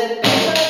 Entonces,